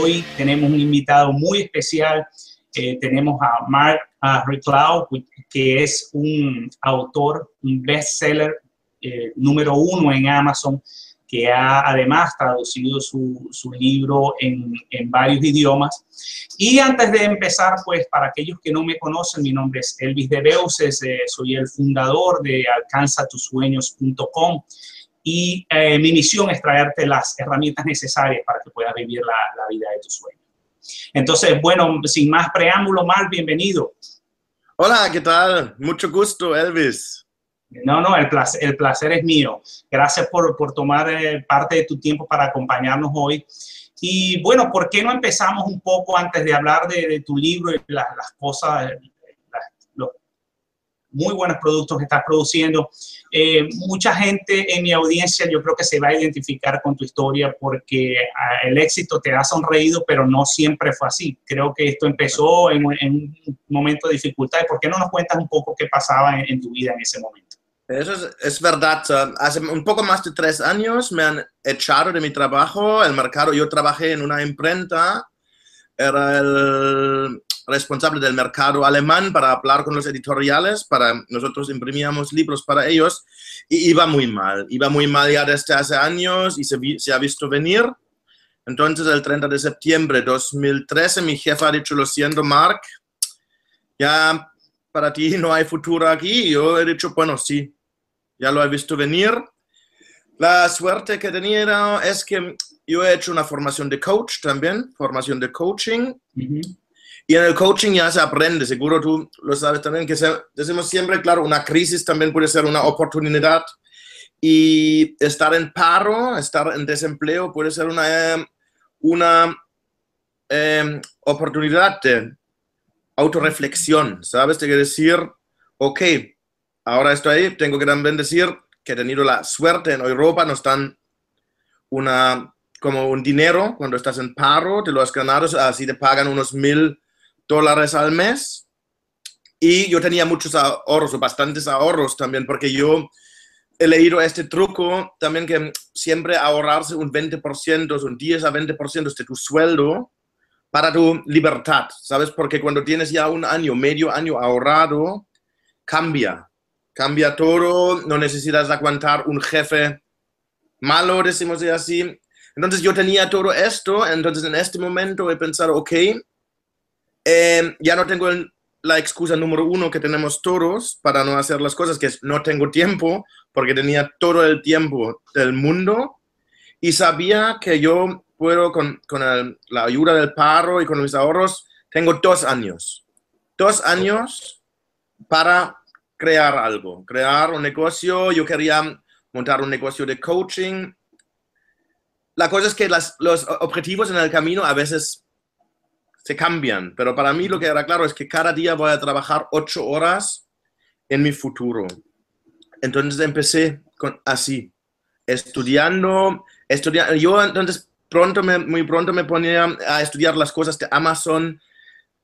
Hoy tenemos un invitado muy especial. Eh, tenemos a Mark Reclau, que es un autor, un bestseller eh, número uno en Amazon, que ha además traducido su, su libro en, en, varios idiomas. Y antes de empezar, pues para aquellos que no me conocen, mi nombre es Elvis de Beuces, eh, soy el fundador de alcanzatusueños.com y eh, mi misión es traerte las herramientas necesarias para que puedas vivir la, la vida de tus sueños. Entonces, bueno, sin más preámbulo, Mark, bienvenido. Hola, ¿qué tal? Mucho gusto, Elvis. No, no, el placer, el placer es mío. Gracias por, por tomar eh, parte de tu tiempo para acompañarnos hoy. Y bueno, ¿por qué no empezamos un poco antes de hablar de, de tu libro y las, las cosas, muy buenos productos que estás produciendo. Eh, mucha gente en mi audiencia yo creo que se va a identificar con tu historia porque ah, el éxito te ha sonreído, pero no siempre fue así. Creo que esto empezó en, en un momento de dificultad. ¿Por qué no nos cuentas un poco qué pasaba en, en tu vida en ese momento? Eso es, es, verdad. Hace un poco más de tres años me han echado de mi trabajo, el mercado. Yo trabajé en una imprenta, era el responsable del mercado alemán para hablar con los editoriales, para nosotros imprimíamos libros para ellos y iba muy mal, iba muy mal ya desde hace años y se, se ha visto venir. Entonces el 30 de septiembre de 2013 mi jefe ha dicho, lo siento Mark, ya para ti no hay futuro aquí. Y yo he dicho, bueno, sí, ya lo he visto venir. La suerte que tenía es que yo he hecho una formación de coach también, formación de coaching. Uh -huh. Y en el coaching ya se aprende, seguro tú lo sabes también, que decimos siempre, claro, una crisis también puede ser una oportunidad. Y estar en paro, estar en desempleo puede ser una, una eh, oportunidad de autorreflexión, ¿sabes? De decir, ok, ahora estoy ahí, tengo que también decir que he tenido la suerte en Europa, no están una, como un dinero, cuando estás en paro, te lo has ganado, así te pagan unos mil dólares al mes. Y yo tenía muchos ahorros, o bastantes ahorros también, porque yo he leído este truco también que siempre ahorrarse un 20%, un 10 a 20% de tu sueldo para tu libertad, ¿sabes? Porque cuando tienes ya un año, medio año ahorrado, cambia, cambia todo, no necesitas aguantar un jefe malo, decimos así. Entonces yo tenía todo esto, entonces en este momento he pensado, ok, eh, ya no tengo el, la excusa número uno que tenemos todos para no hacer las cosas, que es no tengo tiempo, porque tenía todo el tiempo del mundo y sabía que yo puedo con, con el, la ayuda del paro y con mis ahorros, tengo dos años, dos años para crear algo, crear un negocio. Yo quería montar un negocio de coaching. La cosa es que las, los objetivos en el camino a veces se cambian, pero para mí lo que era claro es que cada día voy a trabajar ocho horas en mi futuro. Entonces empecé con, así, estudiando, estudiando. Yo entonces pronto me, muy pronto me ponía a estudiar las cosas de Amazon.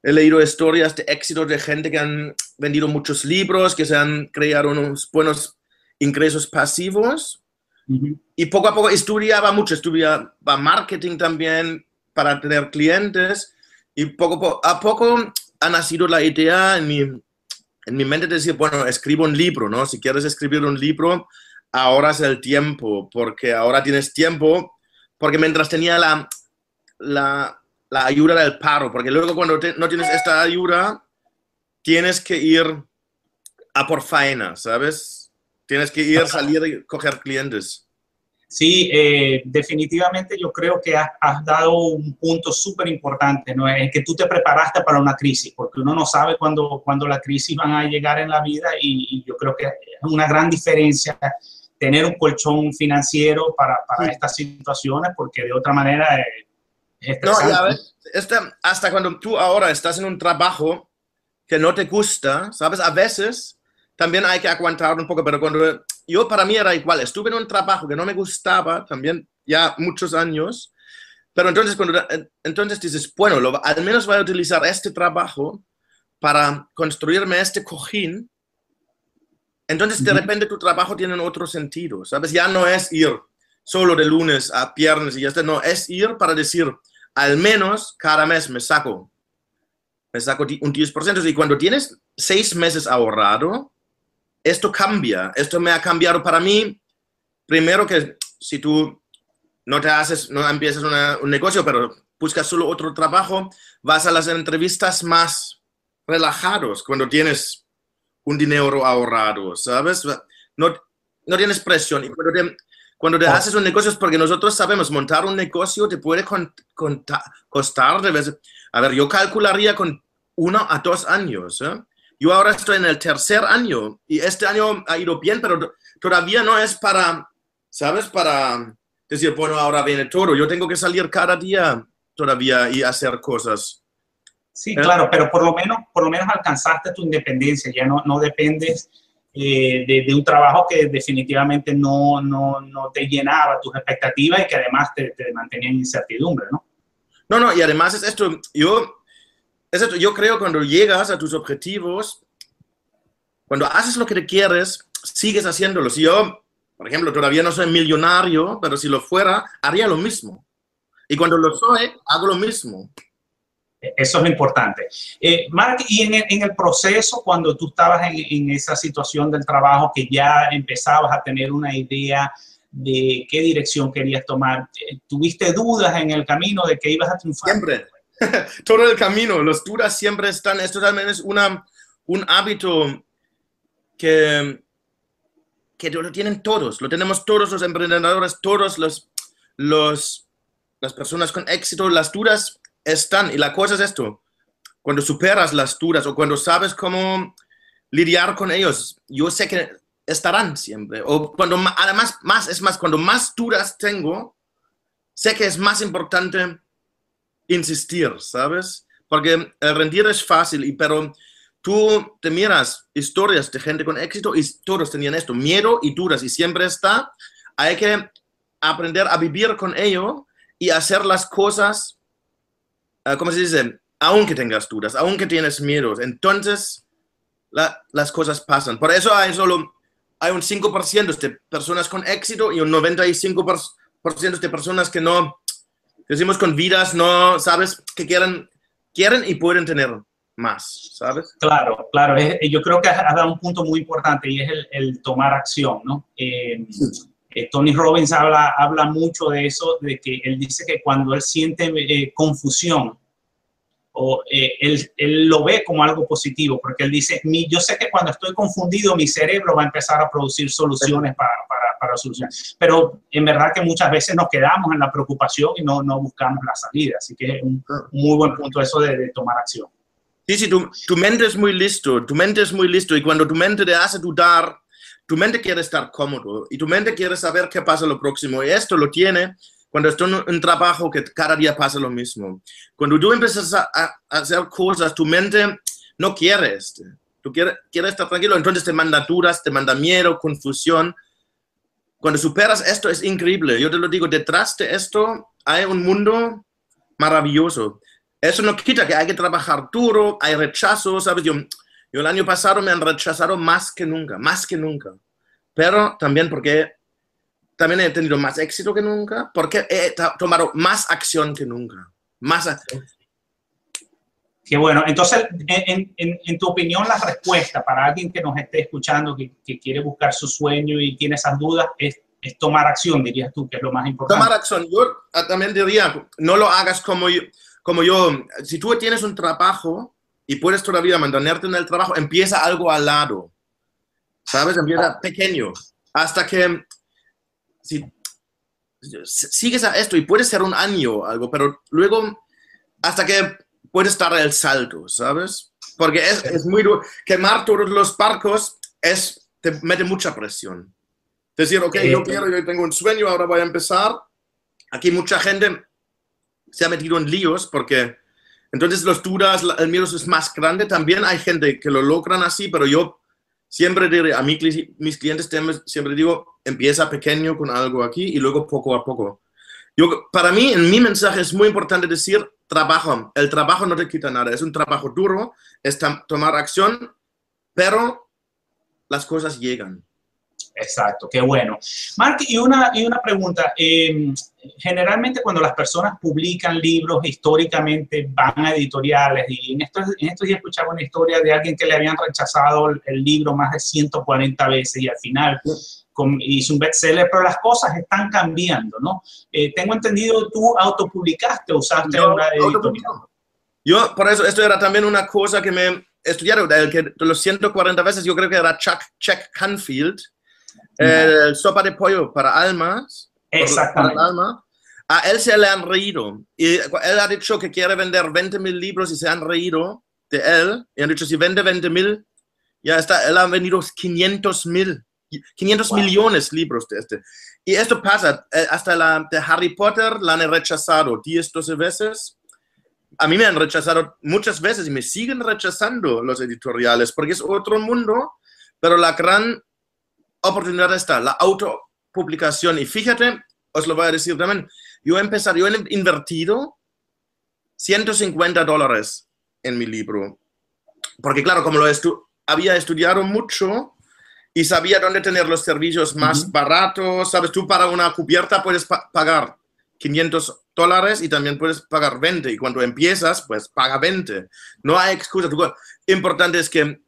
He leído historias de éxito de gente que han vendido muchos libros, que se han creado unos buenos ingresos pasivos. Uh -huh. Y poco a poco estudiaba mucho, estudiaba marketing también para tener clientes. Y poco a poco ha nacido la idea en mi, en mi mente de decir, bueno, escribo un libro, ¿no? Si quieres escribir un libro, ahora es el tiempo, porque ahora tienes tiempo, porque mientras tenía la, la, la ayuda del paro, porque luego cuando te, no tienes esta ayuda, tienes que ir a por faena, ¿sabes? Tienes que ir, salir y coger clientes. Sí, eh, definitivamente yo creo que has, has dado un punto súper importante, ¿no? Es que tú te preparaste para una crisis, porque uno no sabe cuándo, cuándo la crisis van a llegar en la vida y, y, yo creo que es una gran diferencia tener un colchón financiero para, para sí. estas situaciones, porque de otra manera eh, no, ya ves, este, hasta cuando tú ahora estás en un trabajo que no te gusta, ¿sabes? A veces también hay que aguantar un poco, pero cuando yo para mí era igual, estuve en un trabajo que no me gustaba también ya muchos años, pero entonces cuando entonces dices, bueno, lo, al menos voy a utilizar este trabajo para construirme este cojín, entonces de repente tu trabajo tiene otro sentido, ¿sabes? Ya no es ir solo de lunes a viernes y ya está, no, es ir para decir, al menos cada mes me saco, me saco un 10%. Y cuando tienes seis meses ahorrado, esto cambia. Esto me ha cambiado para mí. Primero que si tú no te haces, no empiezas un negocio, pero buscas solo otro trabajo, vas a las entrevistas más relajados cuando tienes un dinero ahorrado, ¿sabes? No, no tienes presión. Y cuando te, cuando te haces un negocio es porque nosotros sabemos, montar un negocio te puede costar de veces. A ver, yo calcularía con uno a dos años. ¿eh? Yo ahora estoy en el tercer año y este año ha ido bien, pero todavía no es para, ¿sabes? Para decir, bueno, ahora viene todo. Yo tengo que salir cada día todavía y hacer cosas. Sí, ¿Eh? claro, pero por lo menos, por lo menos alcanzaste tu independencia, ya no, no dependes eh, de, un trabajo que definitivamente no, no, no, te llenaba tus expectativas y que además te, te, mantenía en incertidumbre, ¿no? No, no, y además es esto, yo, es esto, yo creo cuando llegas a tus objetivos, cuando haces lo que te quieres, sigues haciéndolo. Si yo, por ejemplo, todavía no soy millonario, pero si lo fuera, haría lo mismo. Y cuando lo soy, hago lo mismo. Eso es lo importante. Eh, Mark, y en el, en el, proceso, cuando tú estabas en, en, esa situación del trabajo, que ya empezabas a tener una idea de qué dirección querías tomar, eh, ¿tuviste dudas en el camino de que ibas a triunfar? Siempre. Todo el camino, los dudas siempre están. Esto también es una, un hábito que, que lo tienen todos, lo tenemos todos los emprendedores, todos los, los, las personas con éxito. Las dudas están, y la cosa es esto, cuando superas las dudas o cuando sabes cómo lidiar con ellos, yo sé que estarán siempre. O cuando, además, más, es más, cuando más dudas tengo, sé que es más importante insistir, ¿sabes? Porque el rendir es fácil, pero tú te miras historias de gente con éxito y todos tenían esto, miedo y dudas, y siempre está. Hay que aprender a vivir con ello y hacer las cosas uh, ¿cómo se dice? Aunque tengas dudas, aunque tienes miedos, entonces la, las cosas pasan. Por eso hay solo hay un 5% de personas con éxito y un 95% de personas que no, decimos con vidas, no, ¿sabes? Que quieren, quieren y pueden tener más, ¿sabes? Claro, claro. yo creo que has dado un punto muy importante y es el, el tomar acción, ¿no? Eh, eh, Tony Robbins habla, habla mucho de eso, de que él dice que cuando él siente eh, confusión, o, eh, él, él, lo ve como algo positivo, porque él dice, mi, yo sé que cuando estoy confundido, mi cerebro va a empezar a producir soluciones para, para, para solucionar. Pero en verdad que muchas veces nos quedamos en la preocupación y no, no buscamos la salida. Así que es un, un muy buen punto eso de, de tomar acción. Sí, sí, tu, tu, mente es muy listo, tu mente es muy listo y cuando tu mente te hace dudar, tu mente quiere estar cómodo y tu mente quiere saber qué pasa lo próximo. Y esto lo tiene cuando estás en un trabajo que cada día pasa lo mismo. Cuando tú empiezas a, a hacer cosas, tu mente no quiere esto. Tú quieres, quiere estar tranquilo, entonces te manda dudas, te manda miedo, confusión. Cuando superas esto es increíble. Yo te lo digo, detrás de esto hay un mundo maravilloso. Eso no quita que hay que trabajar duro, hay rechazo, ¿sabes? Yo, yo el año pasado me han rechazado más que nunca, más que nunca. Pero también porque también he tenido más éxito que nunca, porque he tomado más acción que nunca. Más Qué bueno. Entonces, en, en, en, tu opinión, la respuesta para alguien que nos esté escuchando, que, que quiere buscar su sueño y tiene esas dudas, es, es, tomar acción, dirías tú, que es lo más importante. Tomar acción. Yo también diría, no lo hagas como yo. Como yo. Si tú tienes un trabajo y puedes todavía mantenerte en el trabajo, empieza algo al lado, ¿sabes? Empieza pequeño, hasta que si, sigues a esto y puede ser un año algo, pero luego hasta que puedes dar el salto, ¿sabes? Porque es, es muy duro. Quemar todos los barcos es, te mete mucha presión. Decir, ok, yo quiero, yo tengo un sueño, ahora voy a empezar. Aquí mucha gente se ha metido en líos porque entonces los dudas, el miedo es más grande. También hay gente que lo logran así, pero yo siempre diré a mis clientes, siempre digo, empieza pequeño con algo aquí y luego poco a poco. Yo, para mí, en mi mensaje es muy importante decir, trabajo. El trabajo no te quita nada, es un trabajo duro, es tomar acción, pero las cosas llegan. Exacto, qué bueno. Mark, y una, y una pregunta. Em, generalmente cuando las personas publican libros, históricamente van a editoriales y en estos, en estos días escuchaba una historia de alguien que le habían rechazado el, libro más de 140 veces y al final hizo un bestseller, pero las cosas están cambiando, ¿no? Eh, tengo entendido, tú autopublicaste, usaste una editorial. Yo, por eso, esto era también una cosa que me estudiaron, el que de los 140 veces, yo creo que era Chuck, Chuck Canfield, el sopa de pollo para almas. Exactamente. alma. A él se le han reído. Y él ha dicho que quiere vender 20 mil libros y se han reído de él. Y han dicho, si vende 20 mil, ya está. Él ha vendido 500 mil, 500 millones de libros de este. Y esto pasa. Eh, hasta la de Harry Potter la han rechazado 10, 12 veces. A mí me han rechazado muchas veces y me siguen rechazando los editoriales porque es otro mundo. Pero la gran oportunidad está, la autopublicación. Y fíjate, os lo voy a decir también, yo he empezado, yo he invertido 150 dólares en mi libro. Porque claro, como lo había estudiado mucho y sabía dónde tener los servicios más baratos, sabes, tú para una cubierta puedes pagar 500 dólares y también puedes pagar 20 y cuando empiezas, pues paga 20. No hay excusa. Importante es que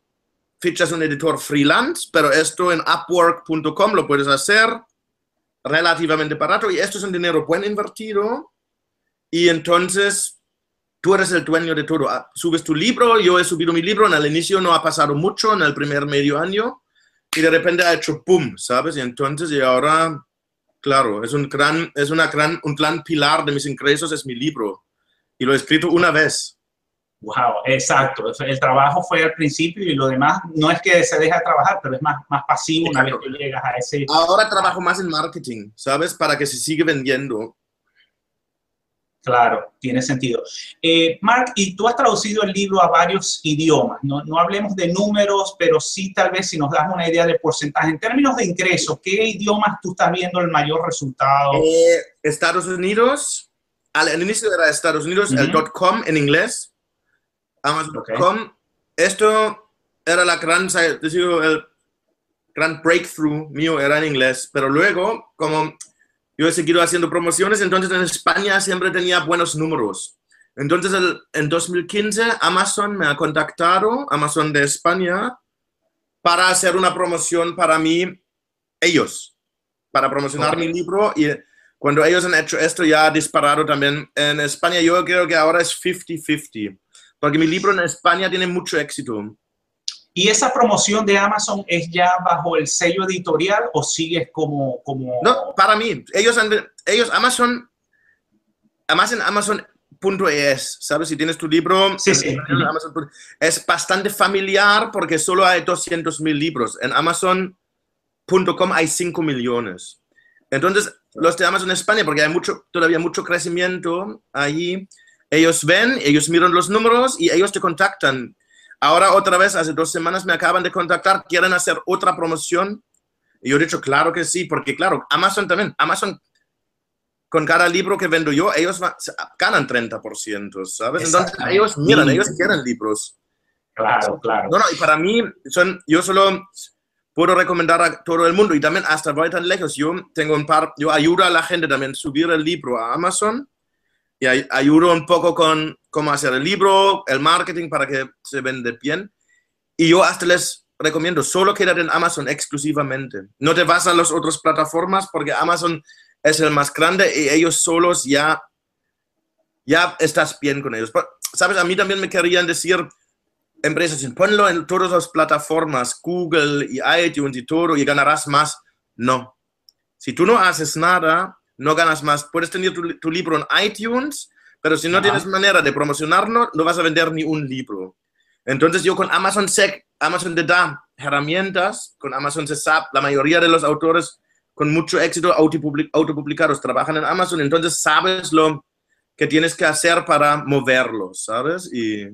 fichas un editor freelance, pero esto en upwork.com lo puedes hacer relativamente barato y esto es un dinero buen invertido. Y entonces tú eres el dueño de todo. Ah, subes tu libro, yo he subido mi libro, en el inicio no ha pasado mucho, en el primer medio año y de repente ha hecho boom, ¿sabes? Y entonces y ahora, claro, es un gran, es una gran, un gran pilar de mis ingresos, es mi libro y lo he escrito una vez. Wow, exacto. El trabajo fue al principio y lo demás no es que se deja de trabajar, pero es más, más pasivo una vez que llegas a ese. Ahora trabajo más en marketing, ¿sabes? Para que se siga vendiendo. Claro, tiene sentido. Eh, Mark, y tú has traducido el libro a varios idiomas. No, no, hablemos de números, pero sí tal vez si nos das una idea de porcentaje. En términos de ingresos, ¿qué idiomas tú estás viendo el mayor resultado? Eh, Estados Unidos, al, inicio era Estados Unidos, el .com en inglés Amazon.com. Esto era la gran, el gran breakthrough mío era en inglés, pero luego, como yo he seguido haciendo promociones, entonces en España siempre tenía buenos números. Entonces, en 2015, Amazon me ha contactado, Amazon de España, para hacer una promoción para mí, ellos, para promocionar mi libro. Y cuando ellos han hecho esto, ya ha disparado también en España. Yo creo que ahora es 50-50 porque mi libro en España tiene mucho éxito. ¿Y esa promoción de Amazon es ya bajo el sello editorial o sigues como... como... No, para mí, ellos, ellos Amazon, además en Amazon.es, ¿sabes? Si tienes tu libro, sí, sí. es bastante familiar porque solo hay 200 mil libros. En Amazon.com hay 5 millones. Entonces, los de Amazon España, porque hay mucho, todavía mucho crecimiento allí, ellos ven, ellos miran los números y ellos te contactan. Ahora otra vez, hace dos semanas me acaban de contactar, quieren hacer otra promoción. Y yo he dicho, claro que sí, porque claro, Amazon también, Amazon, con cada libro que vendo yo, ellos ganan 30%, ¿sabes? Entonces ellos miran, ellos quieren libros. Claro, claro. No, no, y para mí, son, yo solo puedo recomendar a todo el mundo y también hasta voy tan lejos. Yo tengo un par, yo ayudo a la gente también a subir el libro a Amazon y ayudo un poco con cómo hacer el libro, el marketing para que se vende bien. Y yo hasta les recomiendo, solo quédate en Amazon exclusivamente. No te vas a las otras plataformas porque Amazon es el más grande y ellos solos ya, ya estás bien con ellos. Sabes, a mí también me querían decir empresas, ponlo en todas las plataformas, Google y iTunes y todo, y ganarás más. No. Si tú no haces nada, no ganas más. Puedes tener tu, libro en iTunes, pero si no tienes manera de promocionarlo, no vas a vender ni un libro. Entonces yo con Amazon sé, Amazon te da herramientas, con Amazon se sabe, la mayoría de los autores con mucho éxito autopublicados trabajan en Amazon, entonces sabes lo, que tienes que hacer para moverlos, ¿sabes? Y...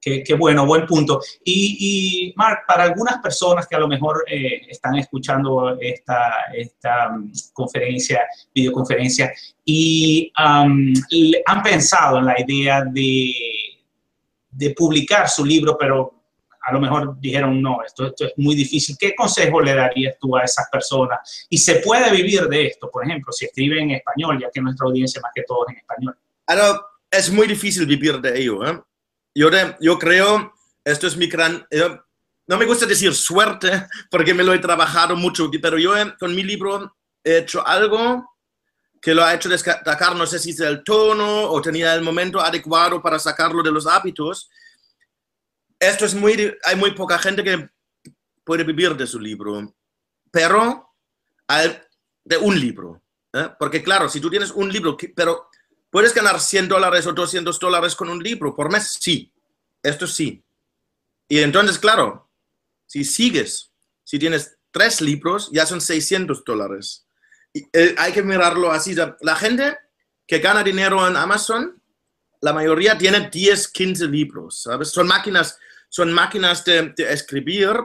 Qué, bueno, buen punto. Y, y, Mark, para algunas personas que a lo mejor eh, están escuchando esta, esta um, conferencia, videoconferencia, y um, han pensado en la idea de, de publicar su libro, pero a lo mejor dijeron, no, esto, esto, es muy difícil. ¿Qué consejo le darías tú a esas personas? Y se puede vivir de esto, por ejemplo, si escribe en español, ya que nuestra audiencia más que todo es en español. Ahora, es muy difícil vivir de ello. ¿eh? Yo, yo creo, esto es mi gran... no me gusta decir suerte, porque me lo he trabajado mucho, pero yo eh, con mi libro he hecho algo que lo ha hecho destacar, no sé si es el tono o tenía el momento adecuado para sacarlo de los hábitos, esto es muy, hay muy poca gente que puede vivir de su libro, pero de un libro. ¿eh? Porque claro, si tú tienes un libro, pero puedes ganar 100 dólares o 200 dólares con un libro por mes, sí, esto sí. Y entonces, claro, si sigues, si tienes tres libros, ya son 600 dólares. Eh, hay que mirarlo así. La gente que gana dinero en Amazon, la mayoría tiene 10, 15 libros, ¿sabes? Son máquinas son máquinas de, escribir.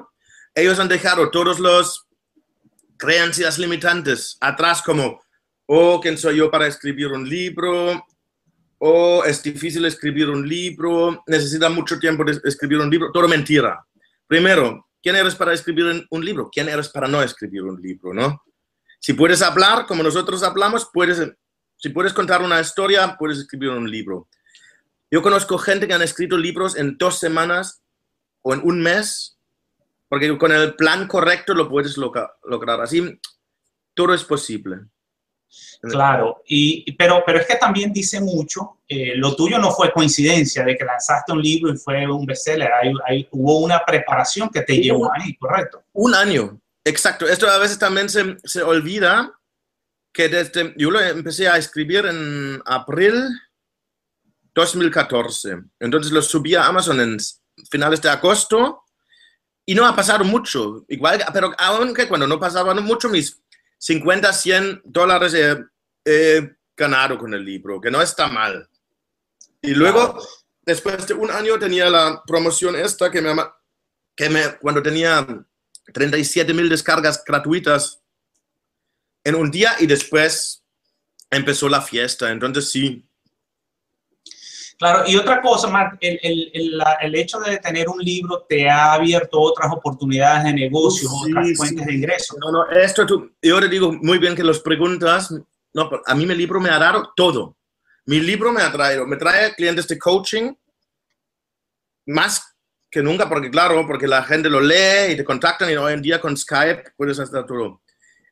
Ellos han dejado todos los creencias limitantes atrás como, oh, ¿quién soy yo para escribir un libro? Oh, es difícil escribir un libro, necesita mucho tiempo de escribir un libro. Todo mentira. Primero, ¿quién eres para escribir un libro? ¿Quién eres para no escribir un libro, no? Si puedes hablar como nosotros hablamos, puedes, si puedes contar una historia, puedes escribir un libro. Yo conozco gente que han escrito libros en dos semanas o en un mes, porque con el plan correcto lo puedes lograr. Así, todo es posible. Claro, y, pero, pero es que también dice mucho, eh, lo tuyo no fue coincidencia de que lanzaste un libro y fue un bestseller, hay, hubo una preparación que te llevó ahí, ¿correcto? Un año, exacto. Esto a veces también se, se olvida que desde, yo lo empecé a escribir en abril 2014, entonces lo subí a Amazon en finales de agosto y no ha pasado mucho. Igual, pero aunque cuando no pasaban mucho, mis 50, 100 dólares he, ganado con el libro, que no está mal. Y luego, después de un año, tenía la promoción esta que me, que me cuando tenía 37 mil descargas gratuitas en un día y después empezó la fiesta. Entonces sí, Claro, y otra cosa, Mark, el, el, el, hecho de tener un libro te ha abierto otras oportunidades de negocio, otras fuentes de ingresos. No, no, esto tú, yo te digo muy bien que los preguntas, no, a mí mi libro me ha dado todo. Mi libro me ha traído, me trae clientes de coaching más que nunca, porque claro, porque la gente lo lee y te contactan y hoy en día con Skype puedes hacer todo.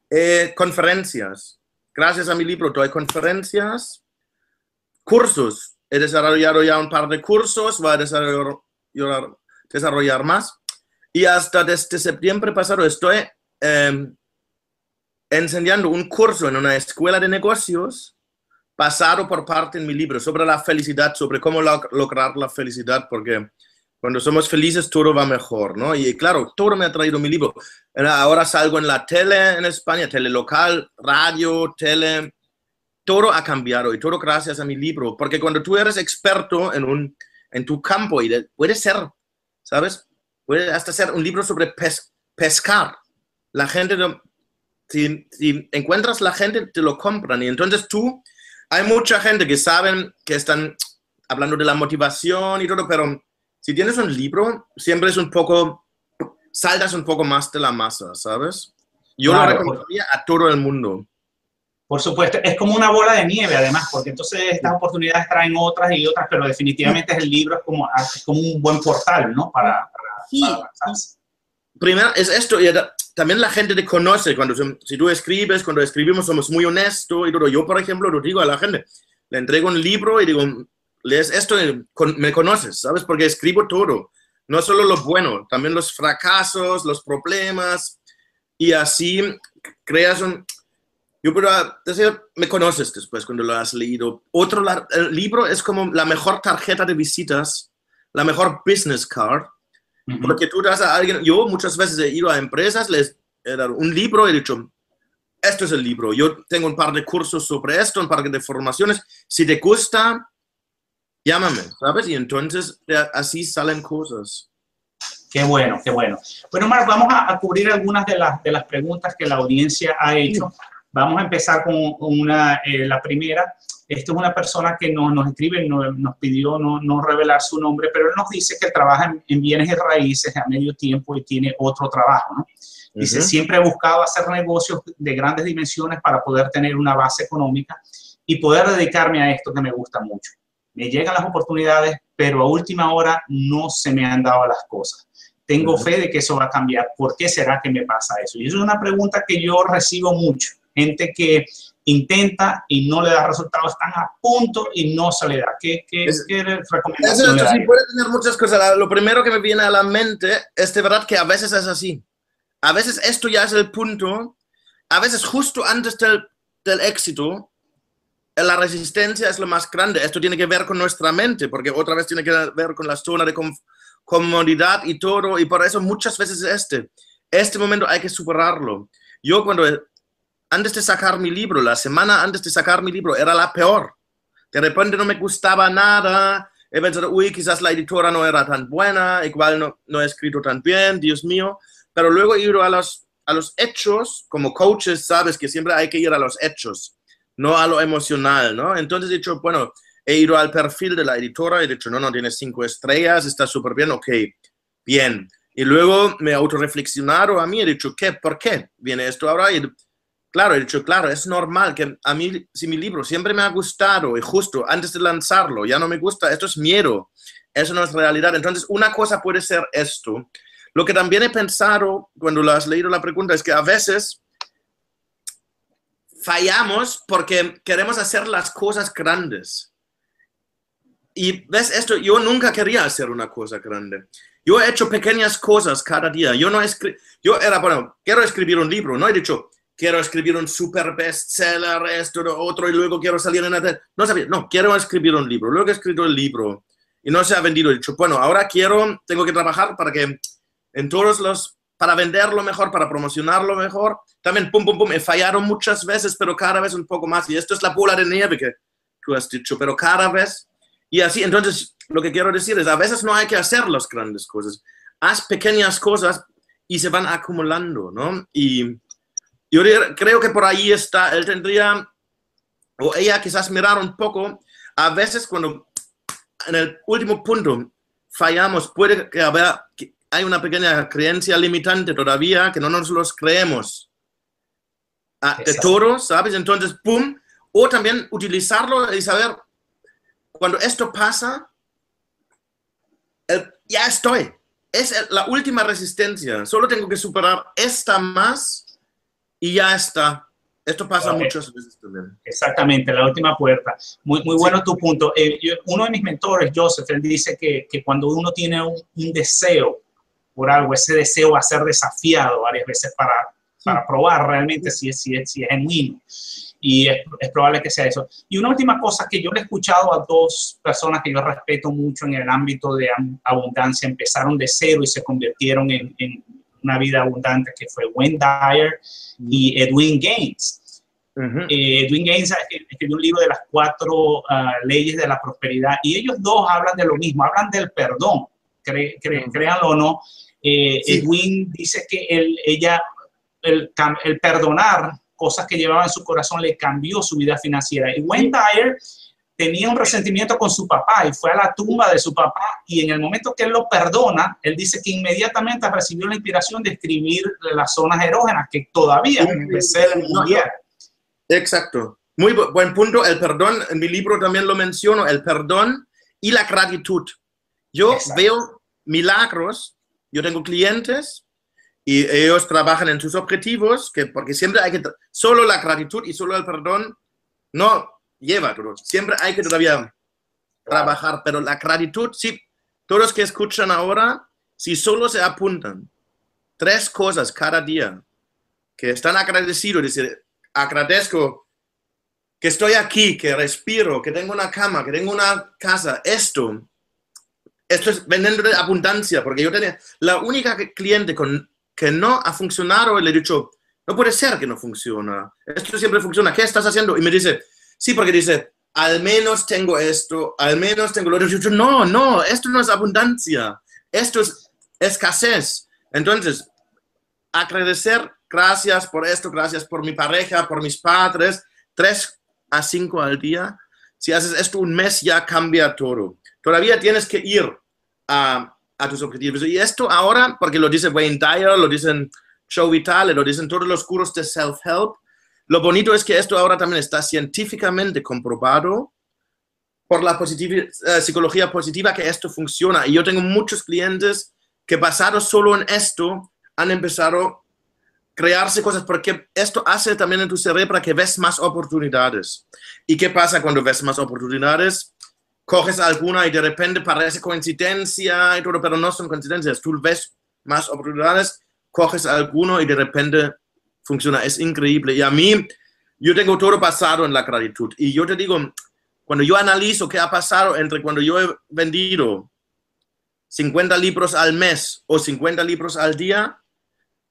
Eh, conferencias. Gracias a mi libro doy conferencias, cursos he desarrollado ya un par de cursos, voy a desarrollar, desarrollar más. Y hasta desde septiembre pasado estoy em, enseñando un curso en una escuela de negocios pasado por parte en mi libro sobre la felicidad, sobre cómo lograr la felicidad, porque cuando somos felices todo va mejor, ¿no? Y claro, todo me ha traído mi libro. Ahora salgo en la tele en España, tele local, radio, tele, todo ha cambiado y todo gracias a mi libro, porque cuando tú eres experto en, un, en tu campo y puede ser, ¿sabes? Puede hasta ser un libro sobre pescar. La gente, si, si, encuentras la gente, te lo compran y entonces tú, hay mucha gente que saben que están hablando de la motivación y todo, pero si tienes un libro, siempre es un poco, saltas un poco más de la masa, ¿sabes? Yo lo recomendaría a todo el mundo. Por supuesto, es como una bola de nieve además, porque entonces estas oportunidades traen otras y otras, pero definitivamente el libro es como, es como un buen portal, ¿no? Para, para, Primero es esto, y también la gente te conoce, cuando si tú escribes, cuando escribimos somos muy honestos y todo. Yo, por ejemplo, lo digo a la gente, le entrego un libro y digo, lees esto y me conoces, ¿sabes? Porque escribo todo, no solo lo bueno, también los fracasos, los problemas, y así creas un, yo puedo decir, me conoces después cuando lo has leído. Otro el libro es como la mejor tarjeta de visitas, la mejor business card, porque tú das a alguien, yo muchas veces he ido a empresas, les he dado un libro y he dicho, esto es el libro. Yo tengo un par de cursos sobre esto, un par de formaciones. Si te gusta, llámame, ¿sabes? Y entonces así salen cosas. Qué bueno, qué bueno. Bueno, Marc, vamos a, cubrir algunas de las, de las preguntas que la audiencia ha hecho. Vamos a empezar con una, eh, la primera. Esto es una persona que nos, nos escribe, nos, nos pidió no, no, revelar su nombre, pero él nos dice que trabaja en, bienes y raíces a medio tiempo y tiene otro trabajo, ¿no? Dice, siempre he buscado hacer negocios de grandes dimensiones para poder tener una base económica y poder dedicarme a esto que me gusta mucho. Me llegan las oportunidades, pero a última hora no se me han dado las cosas. Tengo fe de que eso va a cambiar. ¿Por qué será que me pasa eso? Y eso es una pregunta que yo recibo mucho. Gente que intenta y no le da resultados, están a punto y no se le da. ¿Qué, qué, es, qué recomendación? sí, puede tener muchas cosas. Lo primero que me viene a la mente es de verdad que a veces es así. A veces esto ya es el punto, a veces justo antes del, del éxito, la resistencia es lo más grande. Esto tiene que ver con nuestra mente, porque otra vez tiene que ver con la zona de comodidad y todo, y por eso muchas veces este, este momento hay que superarlo. Yo cuando, antes de sacar mi libro, la semana antes de sacar mi libro, era la peor. De repente no me gustaba nada, he pensado, uy, quizás la editora no era tan buena, igual no, no he escrito tan bien, Dios mío pero luego he ido a los, a los hechos, como coaches, sabes que siempre hay que ir a los hechos, no a lo emocional, ¿no? Entonces he dicho, bueno, he ido al perfil de la editora y he dicho, no, no, tiene cinco estrellas, está súper bien, ok, bien. Y luego me he autorreflexionado a mí, he dicho, ¿qué? ¿Por qué viene esto ahora? Y claro, he dicho, claro, es normal que a mí, si mi libro siempre me ha gustado y justo antes de lanzarlo ya no me gusta, esto es miedo, eso no es realidad. Entonces, una cosa puede ser esto, lo que también he pensado cuando lo has leído la pregunta es que a veces fallamos porque queremos hacer las cosas grandes. Y ves esto, yo nunca quería hacer una cosa grande. Yo he hecho pequeñas cosas cada día. Yo no yo era, bueno, quiero escribir un libro, no he dicho, quiero escribir un super bestseller, esto, lo otro, y luego quiero salir en la No sabía, no, quiero escribir un libro. Luego he escrito el libro y no se ha vendido. He dicho, bueno, ahora quiero, tengo que trabajar para que en todos los, para venderlo mejor, para promocionarlo mejor. También, pum, pum, pum, he fallado muchas veces, pero cada vez un poco más. Y esto es la bola de nieve que tú has dicho, pero cada vez. Y así, entonces, lo que quiero decir es, a veces no hay que hacer las grandes cosas. Haz pequeñas cosas y se van acumulando, ¿no? Y yo creo que por ahí está, él tendría, o ella quizás mirar un poco, a veces cuando en el último punto fallamos, puede que haber, hay una pequeña creencia limitante todavía que no nos los creemos ah, de todo, ¿sabes? Entonces, ¡pum! O también utilizarlo y saber, cuando esto pasa, ya estoy. Es la última resistencia. Solo tengo que superar esta más y ya está. Esto pasa muchas veces también. Exactamente, la última puerta. Muy, muy bueno tu punto. Eh, uno de mis mentores, Joseph, él dice que, que cuando uno tiene un, un deseo por algo, ese deseo va a ser desafiado varias veces para, para probar realmente si es, si es, si es genuino. Y es, es, probable que sea eso. Y una última cosa que yo le he escuchado a dos personas que yo respeto mucho en el ámbito de abundancia, empezaron de cero y se convirtieron en, en una vida abundante, que fue Wayne Dyer y Edwin Gaines. eh, Edwin Gaines escribió un libro de las cuatro uh, leyes de la prosperidad y ellos dos hablan de lo mismo, hablan del perdón, cre, cre, créanlo o no, eh, Edwin dice que él, ella, el, el, perdonar cosas que llevaba en su corazón le cambió su vida financiera. Y Wayne Dyer tenía un resentimiento con su papá y fue a la tumba de su papá y en el momento que él lo perdona, él dice que inmediatamente recibió la inspiración de escribir las zonas erógenas que todavía el mundial. Exacto. Muy buen punto. El perdón, en mi libro también lo menciono, el perdón y la gratitud. Yo Exacto. veo milagros yo tengo clientes y ellos trabajan en sus objetivos, que, porque siempre hay que, solo la gratitud y solo el perdón no lleva todo. Siempre hay que todavía trabajar, pero la gratitud, sí, todos que escuchan ahora, si solo se apuntan tres cosas cada día, que están agradecidos, decir, agradezco que estoy aquí, que respiro, que tengo una cama, que tengo una casa, esto, esto es vendiendo de abundancia, porque yo tenía la única cliente con, que no ha funcionado y le he dicho, No puede ser que no funciona. Esto siempre funciona. ¿Qué estás haciendo? Y me dice, sí, porque dice, al menos tengo esto, al menos tengo lo otro. No, no, esto no es abundancia. Esto es escasez. Entonces, agradecer, gracias por esto, gracias por mi pareja, por mis padres, tres a cinco al día. Si haces esto un mes, ya cambia todo. Todavía tienes que ir a, a tus objetivos. Y esto ahora, porque lo dice Wayne Dyer, lo dicen Show Vital, lo dicen todos los cursos de self-help, lo bonito es que esto ahora también está científicamente comprobado por la eh, psicología positiva que esto funciona. Y yo tengo muchos clientes que basados solo en esto han empezado a crearse cosas porque esto hace también en tu cerebro que ves más oportunidades. ¿Y qué pasa cuando ves más oportunidades? Coges alguna y de repente parece coincidencia y todo, pero no son coincidencias. Tú ves más oportunidades, coges alguno y de repente funciona, es increíble. Y a mí, yo tengo todo pasado en la gratitud. Y yo te digo, cuando yo analizo qué ha pasado entre cuando yo he vendido 50 libros al mes o 50 libros al día,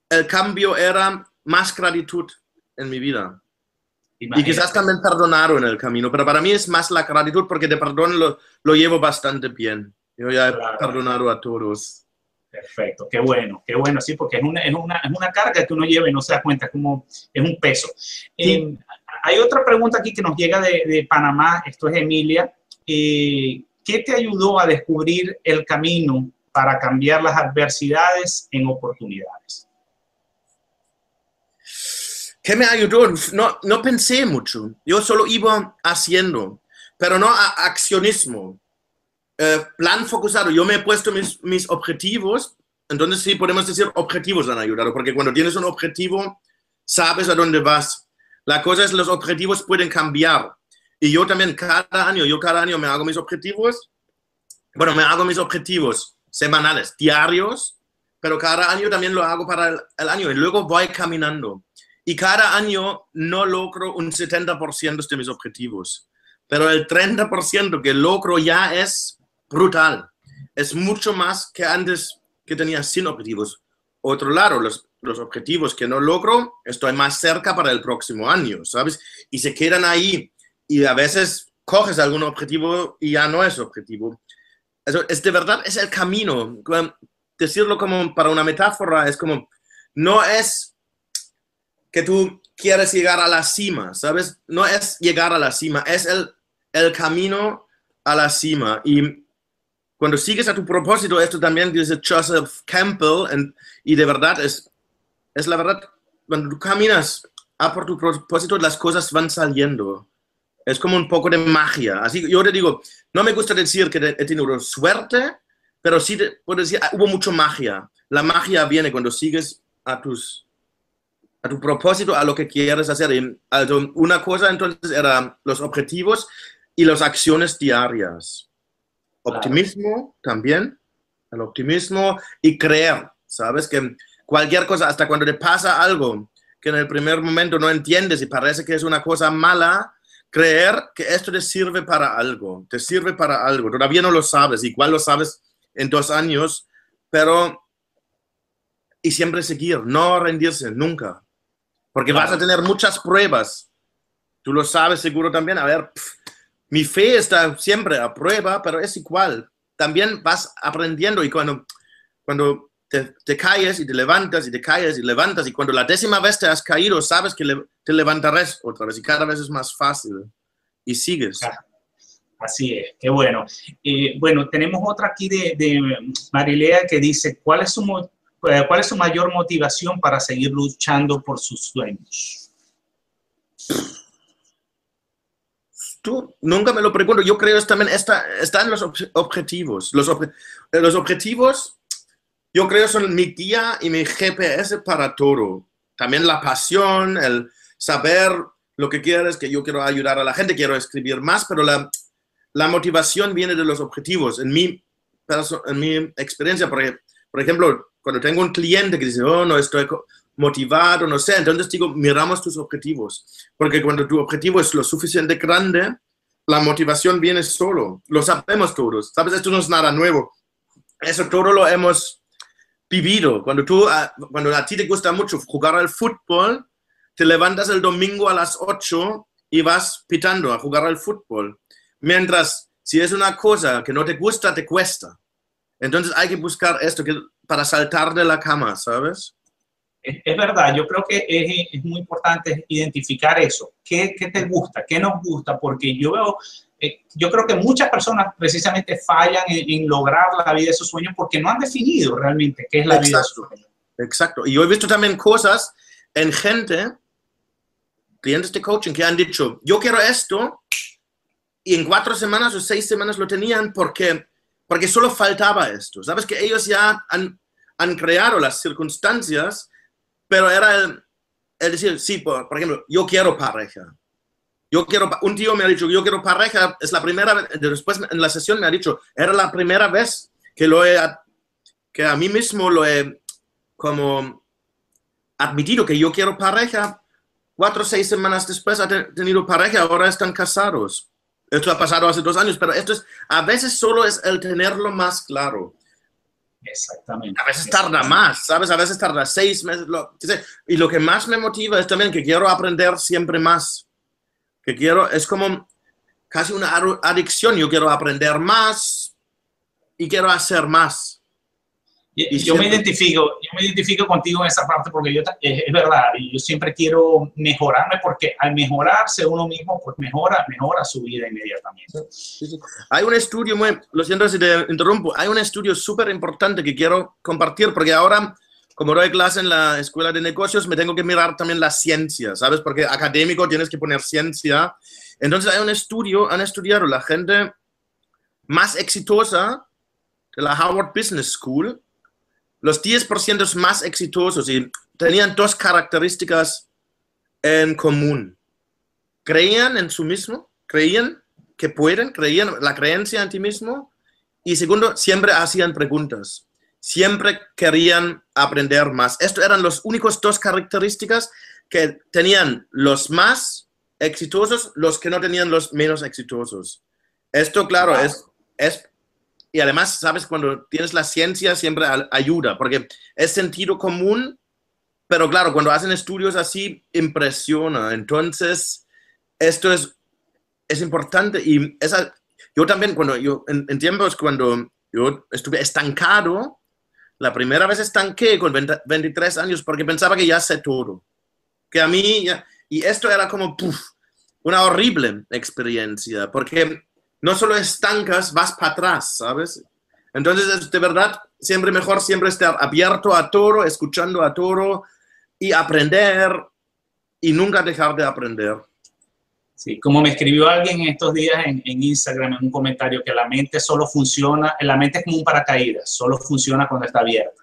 el cambio era más gratitud en mi vida. Y quizás también perdonaron en el camino, pero para mí es más la gratitud porque de perdón lo, lo llevo bastante bien. Yo ya he perdonado a todos. Perfecto, qué bueno, qué bueno, sí, porque es una, es una, es una carga que uno lleva y no se da cuenta, es como es un peso. Eh, hay otra pregunta aquí que nos llega de, de Panamá, esto es Emilia. Eh, ¿Qué te ayudó a descubrir el camino para cambiar las adversidades en oportunidades? ¿Qué me ayudó? No, no pensé mucho, yo solo iba haciendo, pero no a accionismo. Eh, plan focusado. Yo me he puesto mis, mis objetivos, entonces sí podemos decir objetivos han ayudado, porque cuando tienes un objetivo, sabes a dónde vas. La cosa es los objetivos pueden cambiar. Y yo también cada año, yo cada año me hago mis objetivos. Bueno, me hago mis objetivos semanales, diarios, pero cada año también lo hago para el, el año y luego voy caminando. Y cada año no logro un 70% de mis objetivos, pero el 30% que logro ya es brutal. Es mucho más que antes que tenía sin objetivos. Otro lado, los, los objetivos que no logro, estoy más cerca para el próximo año, ¿sabes? Y se quedan ahí. Y a veces coges algún objetivo y ya no es objetivo. Eso es de verdad, es el camino. Decirlo como para una metáfora es como, no es que tú quieres llegar a la cima, ¿sabes? No es llegar a la cima, es el, el camino a la cima. Y cuando sigues a tu propósito, esto también dice Joseph Campbell, y de verdad es, es la verdad, cuando tú caminas a por tu propósito, las cosas van saliendo. Es como un poco de magia. Así yo te digo, no me gusta decir que he tenido suerte, pero sí te puedo decir, ah, hubo mucha magia. La magia viene cuando sigues a tus a tu propósito, a lo que quieres hacer. Y, una cosa entonces era los objetivos y las acciones diarias. Optimismo también, el optimismo y creer, ¿sabes? Que cualquier cosa, hasta cuando te pasa algo que en el primer momento no entiendes y parece que es una cosa mala, creer que esto te sirve para algo, te sirve para algo. Todavía no lo sabes, igual lo sabes en dos años, pero y siempre seguir, no rendirse nunca, porque vas a tener muchas pruebas. Tú lo sabes seguro también. A ver, mi fe está siempre a prueba, pero es igual. También vas aprendiendo y cuando, cuando te, te caes y te levantas y te caes y levantas y cuando la décima vez te has caído, sabes que te levantarás otra vez y cada vez es más fácil y sigues. Así es, qué bueno. y bueno, tenemos otra aquí de, de Marilea que dice, ¿cuál es, su, eh, ¿cuál es su mayor motivación para seguir luchando por sus sueños? Tú nunca me lo pregunto. Yo creo que también está, está en los objetivos. Los, los objetivos, yo creo, son mi guía y mi GPS para todo. También la pasión, el saber lo que quieres, que yo quiero ayudar a la gente, quiero escribir más, pero la, la motivación viene de los objetivos. En mi, en mi experiencia, por ejemplo, cuando tengo un cliente que dice, oh, no estoy motivado, no sé. Entonces digo, miramos tus objetivos, porque cuando tu objetivo es lo suficiente grande, la motivación viene solo. Lo sabemos todos, ¿sabes? Esto no es nada nuevo. Eso todo lo hemos, vivido. Cuando, tú, ah, cuando a ti te gusta mucho jugar al fútbol, te levantas el domingo a las 8 y vas pitando a jugar al fútbol. Mientras, si es una cosa que no te gusta, te cuesta. Entonces hay que buscar esto que, para saltar de la cama, ¿sabes? Es, verdad, yo creo que es, es, muy importante identificar eso. ¿Qué, ¿Qué, te gusta? ¿Qué nos gusta? Porque yo veo, eh, yo creo que muchas personas precisamente fallan en, lograr la vida de sus sueños porque no han definido realmente qué es la vida de sus sueños. Exacto. Y yo he visto también cosas en gente, clientes de coaching, que han dicho, yo quiero esto, y en cuatro semanas o seis semanas lo tenían porque, porque solo faltaba esto. Sabes que ellos ya han, han creado las circunstancias pero era el, decir, sí, por, ejemplo, yo quiero pareja. Yo quiero, un tío me ha dicho, yo quiero pareja, es la primera vez, después en la sesión me ha dicho, era la primera vez que lo he, que a mí mismo lo he como admitido que yo quiero pareja. Cuatro o seis semanas después ha tenido pareja, ahora están casados. Esto ha pasado hace dos años, pero esto es, a veces solo es el tenerlo más claro. Exactamente. A veces tarda más, ¿sabes? A veces tarda seis meses. y lo que más me motiva es también que quiero aprender siempre más. Que quiero, es como casi una adicción. Yo quiero aprender más y quiero hacer más. Y, yo me identifico, yo me identifico contigo en esa parte porque yo es, verdad, yo siempre quiero mejorarme porque al mejorarse uno mismo pues mejora, mejora su vida inmediatamente. Hay un estudio muy, lo siento si te interrumpo, hay un estudio súper importante que quiero compartir porque ahora como doy clase en la escuela de negocios me tengo que mirar también la ciencia, ¿sabes? Porque académico tienes que poner ciencia. Entonces hay un estudio, han estudiado la gente más exitosa de la Harvard Business School los 10% más exitosos y tenían dos características en común. Creían en su mismo, creían que pueden, creían la creencia en ti mismo y segundo, siempre hacían preguntas, siempre querían aprender más. Estos eran los únicos dos características que tenían los más exitosos, los que no tenían los menos exitosos. Esto, claro, es, es y además, sabes, cuando tienes la ciencia siempre ayuda, porque es sentido común, pero claro, cuando hacen estudios así, impresiona. Entonces, esto es, es importante. Y esa, yo también, cuando yo, en, tiempos cuando yo estuve estancado, la primera vez estanqué con 23 años porque pensaba que ya sé todo. Que a mí, y esto era como, una horrible experiencia, porque no solo estancas, vas para atrás, ¿sabes? Entonces, es de verdad, siempre mejor siempre estar abierto a todo, escuchando a todo y aprender y nunca dejar de aprender. Sí, como me escribió alguien estos días en, Instagram en un comentario que la mente solo funciona, la mente es como un paracaídas, solo funciona cuando está abierta.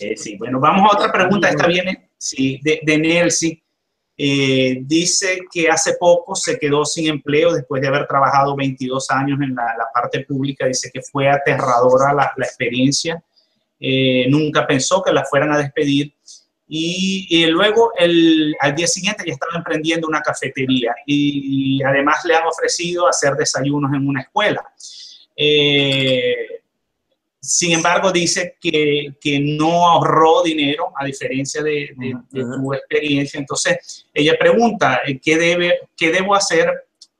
Eh, sí, bueno, vamos a otra pregunta. Esta viene sí, de, de Nelsie. Eh, dice que hace poco se quedó sin empleo después de haber trabajado 22 años en la, parte pública. Dice que fue aterradora la, experiencia. Eh, nunca pensó que la fueran a despedir. Y, luego el, al día siguiente ya estaba emprendiendo una cafetería y, además le han ofrecido hacer desayunos en una escuela. Eh, sin embargo, dice que, que, no ahorró dinero, a diferencia de, de, tu experiencia. Entonces, ella pregunta, eh, ¿qué, debe, qué debo hacer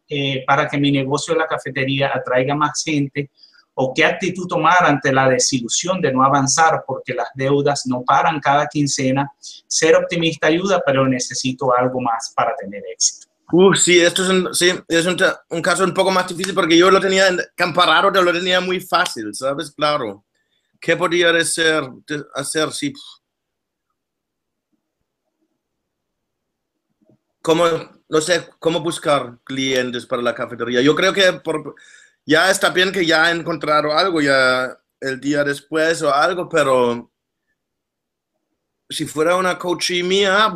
eh, para que mi negocio de la cafetería atraiga más gente? ¿O qué actitud tomar ante la desilusión de no avanzar porque las deudas no paran cada quincena? Ser optimista ayuda, pero necesito algo más para tener éxito. Uh, sí, esto es, un, sí, es un, un, caso un poco más difícil porque yo lo tenía en Campararo, te lo tenía muy fácil, ¿sabes? Claro. ¿Qué podría hacer, hacer si... ¿Cómo, no sé, cómo buscar clientes para la cafetería? Yo creo que por, ya está bien que ya encontraron algo ya el día después o algo, pero si fuera una coaching mía,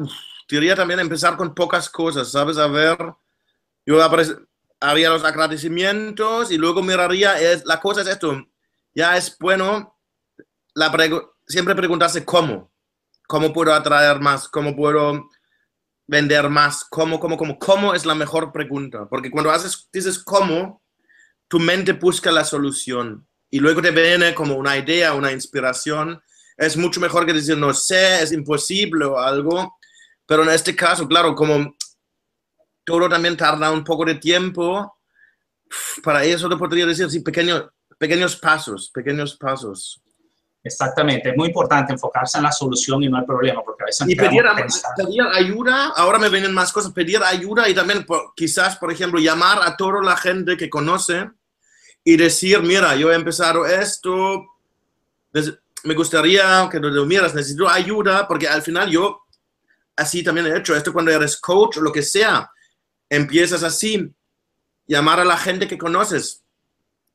también empezar con pocas cosas, ¿sabes? A ver, yo haría los agradecimientos y luego miraría, es, la cosa es esto, ya es bueno la siempre preguntarse cómo, cómo puedo atraer más, cómo puedo vender más, cómo, cómo, cómo, cómo es la mejor pregunta, porque cuando haces, dices cómo, tu mente busca la solución y luego te viene como una idea, una inspiración es mucho mejor que decir no sé, es imposible o algo. Pero en este caso, claro, como todo también tarda un poco de tiempo, para eso te podría decir, sí, pequeños, pequeños pasos, pequeños pasos. Exactamente, es muy importante enfocarse en la solución y no el problema, porque a veces... Y pedir, pedir, ayuda, ahora me vienen más cosas, pedir ayuda y también quizás, por ejemplo, llamar a toda la gente que conoce y decir, mira, yo he empezado esto, me gustaría que lo miras, necesito ayuda, porque al final yo así también he hecho esto cuando eres coach o lo que sea, empiezas así, llamar a la gente que conoces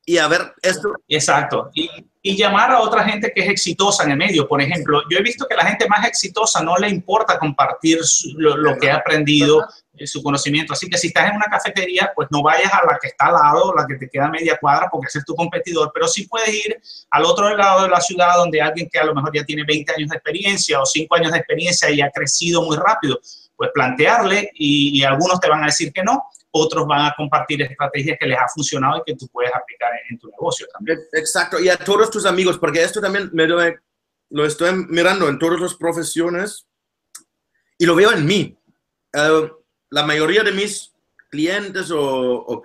y a ver esto. Exacto. Y, y, llamar a otra gente que es exitosa en el medio. Por ejemplo, yo he visto que la gente más exitosa no le importa compartir lo, que ha aprendido, eh, su conocimiento. Así que si estás en una cafetería, pues no vayas a la que está al lado, la que te queda media cuadra, porque ese es tu competidor, pero sí puedes ir al otro lado de la ciudad donde alguien que a lo mejor ya tiene 20 años de experiencia o 5 años de experiencia y ha crecido muy rápido, pues plantearle y, algunos te van a decir que no, otros van a compartir estrategias que les ha funcionado y que tú puedes aplicar en, tu negocio también. Exacto, y a todos tus amigos, porque esto también me lo, lo estoy mirando en todas las profesiones y lo veo en mí. Uh, la mayoría de mis clientes o,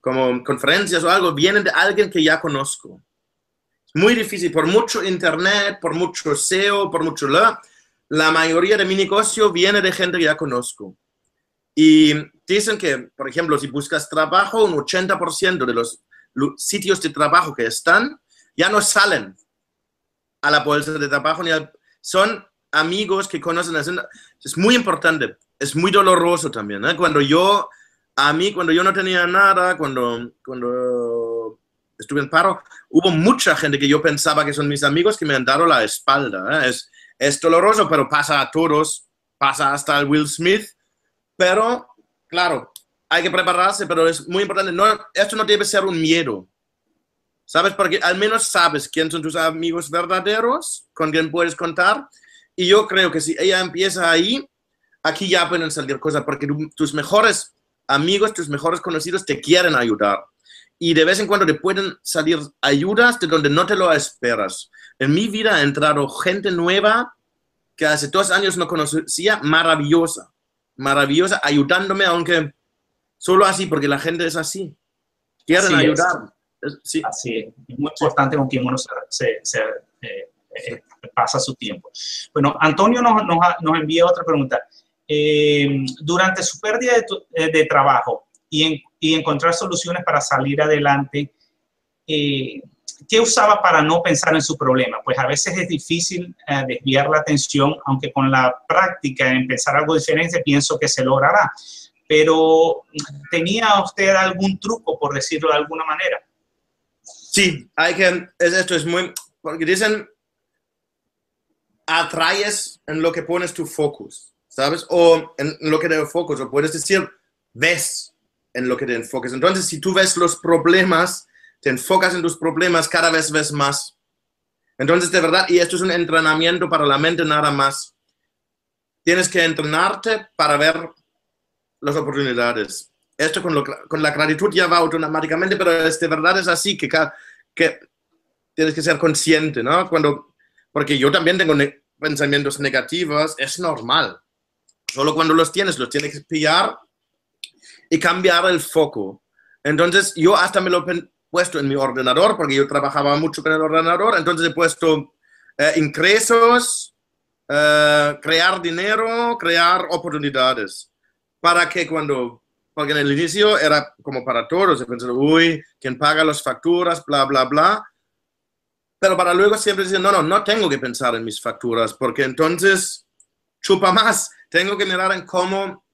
como conferencias o algo vienen de alguien que ya conozco. Es muy difícil, por mucho internet, por mucho SEO, por mucho la, la mayoría de mi negocio viene de gente que ya conozco. Y dicen que, por ejemplo, si buscas trabajo, un 80% de los sitios de trabajo que están ya no salen a la bolsa de trabajo, ni son amigos que conocen. Es muy importante es muy doloroso también, ¿eh? Cuando yo, a mí, cuando yo no tenía nada, cuando, cuando estuve en paro, hubo mucha gente que yo pensaba que son mis amigos que me han dado la espalda. ¿eh? Es, es doloroso, pero pasa a todos, pasa hasta el Will Smith, pero claro, hay que prepararse, pero es muy importante, no, esto no debe ser un miedo, ¿sabes? Porque al menos sabes quién son tus amigos verdaderos, con quién puedes contar, y yo creo que si ella empieza ahí, aquí ya pueden salir cosas porque tus mejores amigos, tus mejores conocidos te quieren ayudar. Y de vez en cuando te pueden salir ayudas de donde no te lo esperas. En mi vida ha entrado gente nueva que hace dos años no conocía, maravillosa, maravillosa, ayudándome, aunque solo así, porque la gente es así. Quieren ayudar. sí. Así es. Es muy importante con quien uno se, eh, eh, pasa su tiempo. Bueno, Antonio nos, nos, nos envía otra pregunta. Eh, durante su pérdida de, eh, trabajo y, encontrar soluciones para salir adelante, eh, ¿qué usaba para no pensar en su problema? Pues a veces es difícil desviar la atención, aunque con la práctica en pensar algo diferente pienso que se logrará. Pero ¿tenía usted algún truco, por decirlo de alguna manera? Sí, hay que, esto es muy, porque dicen, atraes en lo que pones tu focus. ¿sabes? O en lo que te enfocas, o puedes decir, ves en lo que te enfocas. Entonces, si tú ves los problemas, te enfocas en tus problemas, cada vez ves más. Entonces, de verdad, y esto es un entrenamiento para la mente nada más. Tienes que entrenarte para ver las oportunidades. Esto con, con la gratitud ya va automáticamente, pero es, de verdad es así que, que tienes que ser consciente, ¿no? Cuando, porque yo también tengo pensamientos negativos, es normal. Solo cuando los tienes, los tienes que pillar y cambiar el foco. Entonces, yo hasta me lo puesto en mi ordenador, porque yo trabajaba mucho con el ordenador, entonces he puesto eh, ingresos, eh, crear dinero, crear oportunidades, para que cuando, porque en el inicio era como para todos, pensaba, uy, ¿quién paga las facturas? Bla, bla, bla. Pero para luego siempre decir, no, no, no tengo que pensar en mis facturas, porque entonces chupa más tengo que mirar en cómo,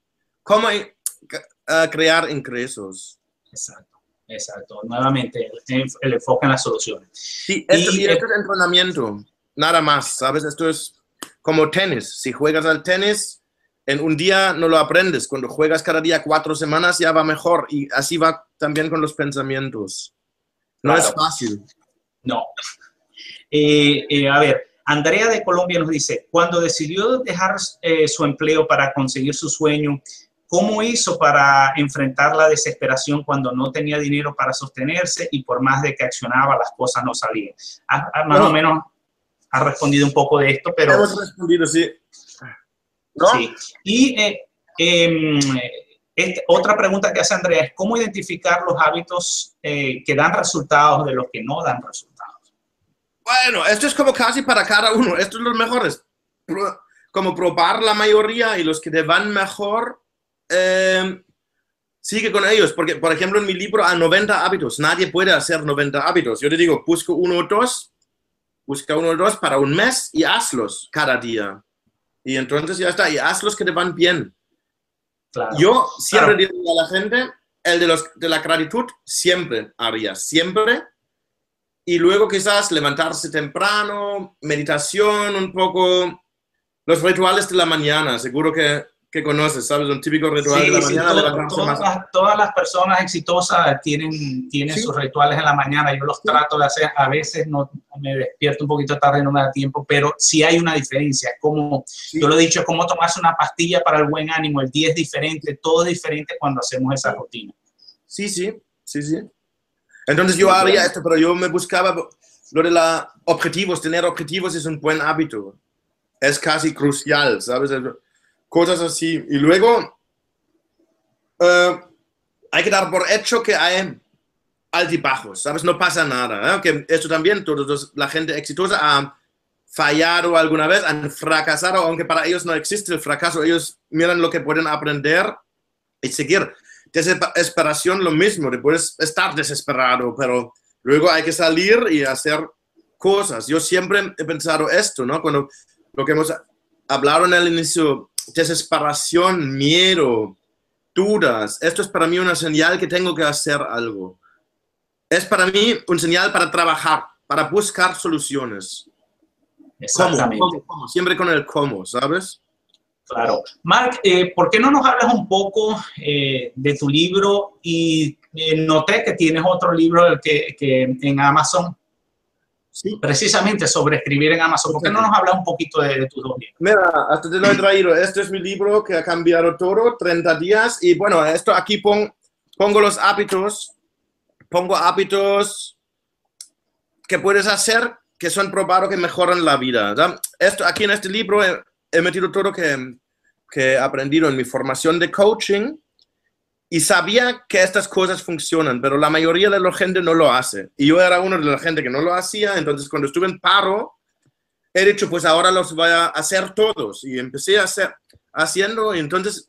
cómo uh, crear ingresos. Exacto, exacto. Nuevamente, el, enfoque en las soluciones. Sí, esto, y, esto es entrenamiento, nada más, ¿sabes? Esto es como tenis. Si juegas al tenis, en un día no lo aprendes. Cuando juegas cada día cuatro semanas ya va mejor. Y así va también con los pensamientos. No es fácil. No. Eh, eh, a ver, Andrea de Colombia nos dice, cuando decidió dejar eh, su empleo para conseguir su sueño, ¿cómo hizo para enfrentar la desesperación cuando no tenía dinero para sostenerse y por más de que accionaba las cosas no salían? más o menos ha respondido un poco de esto, pero... Hemos respondido, sí. ¿No? Sí. Y eh, em, este, otra pregunta que hace Andrea es, ¿cómo identificar los hábitos eh, que dan resultados de los que no dan resultados? Bueno, esto es como casi para cada uno. Estos son los mejores. Como probar la mayoría y los que te van mejor, eh, sigue con ellos. Porque, por ejemplo, en mi libro a 90 hábitos, nadie puede hacer 90 hábitos. Yo te digo, busca uno o dos, busca uno o dos para un mes y hazlos cada día. Y entonces ya está, y hazlos que te van bien. Yo siempre digo a la gente, el de, los, de la gratitud siempre haría, siempre. Y luego quizás levantarse temprano, meditación un poco, los rituales de la mañana, seguro que que conoces, ¿sabes? Un típico ritual de la mañana. todas, las, todas, las, personas exitosas tienen, tienen sus rituales en la mañana. Yo los trato de hacer, a veces no, me despierto un poquito tarde, no me da tiempo, pero sí hay una diferencia. Como, yo lo he dicho, es como tomarse una pastilla para el buen ánimo. El día es diferente, todo es diferente cuando hacemos esa rutina. Sí, sí, sí, sí. Entonces yo haría esto, pero yo me buscaba lo de los objetivos. Tener objetivos es un buen hábito. Es casi crucial, ¿sabes? Cosas así. Y luego eh, hay que dar por hecho que hay altibajos, ¿sabes? No pasa nada. ¿eh? Que esto también, todos la gente exitosa ha fallado alguna vez, han fracasado, aunque para ellos no existe el fracaso, ellos miran lo que pueden aprender y seguir. Desesperación, lo mismo, puedes estar desesperado, pero luego hay que salir y hacer cosas. Yo siempre he pensado esto, ¿no? Cuando lo que hemos hablado en el inicio desesperación, miedo, dudas. Esto es para mí una señal que tengo que hacer algo. Es para mí un señal para trabajar, para buscar soluciones. Exactamente. ¿Cómo? Siempre con el cómo, ¿sabes? Claro. Mark, eh, ¿por qué no nos hablas un poco eh, de tu libro? Y eh, noté que tienes otro libro que, que en Amazon precisamente sobre escribir en Amazon. ¿Por qué no nos hablas un poquito de, tus dos libros? Mira, hasta te lo he traído. Este es mi libro que ha cambiado todo, 30 días. Y bueno, esto aquí pongo los hábitos, pongo hábitos que puedes hacer que son probados que mejoran la vida. Esto aquí en este libro he, metido todo que, que he aprendido en mi formación de coaching y sabía que estas cosas funcionan, pero la mayoría de la gente no lo hace. Y yo era uno de la gente que no lo hacía, entonces cuando estuve en paro, he dicho, pues ahora los voy a hacer todos. Y empecé a hacer, haciendo, y entonces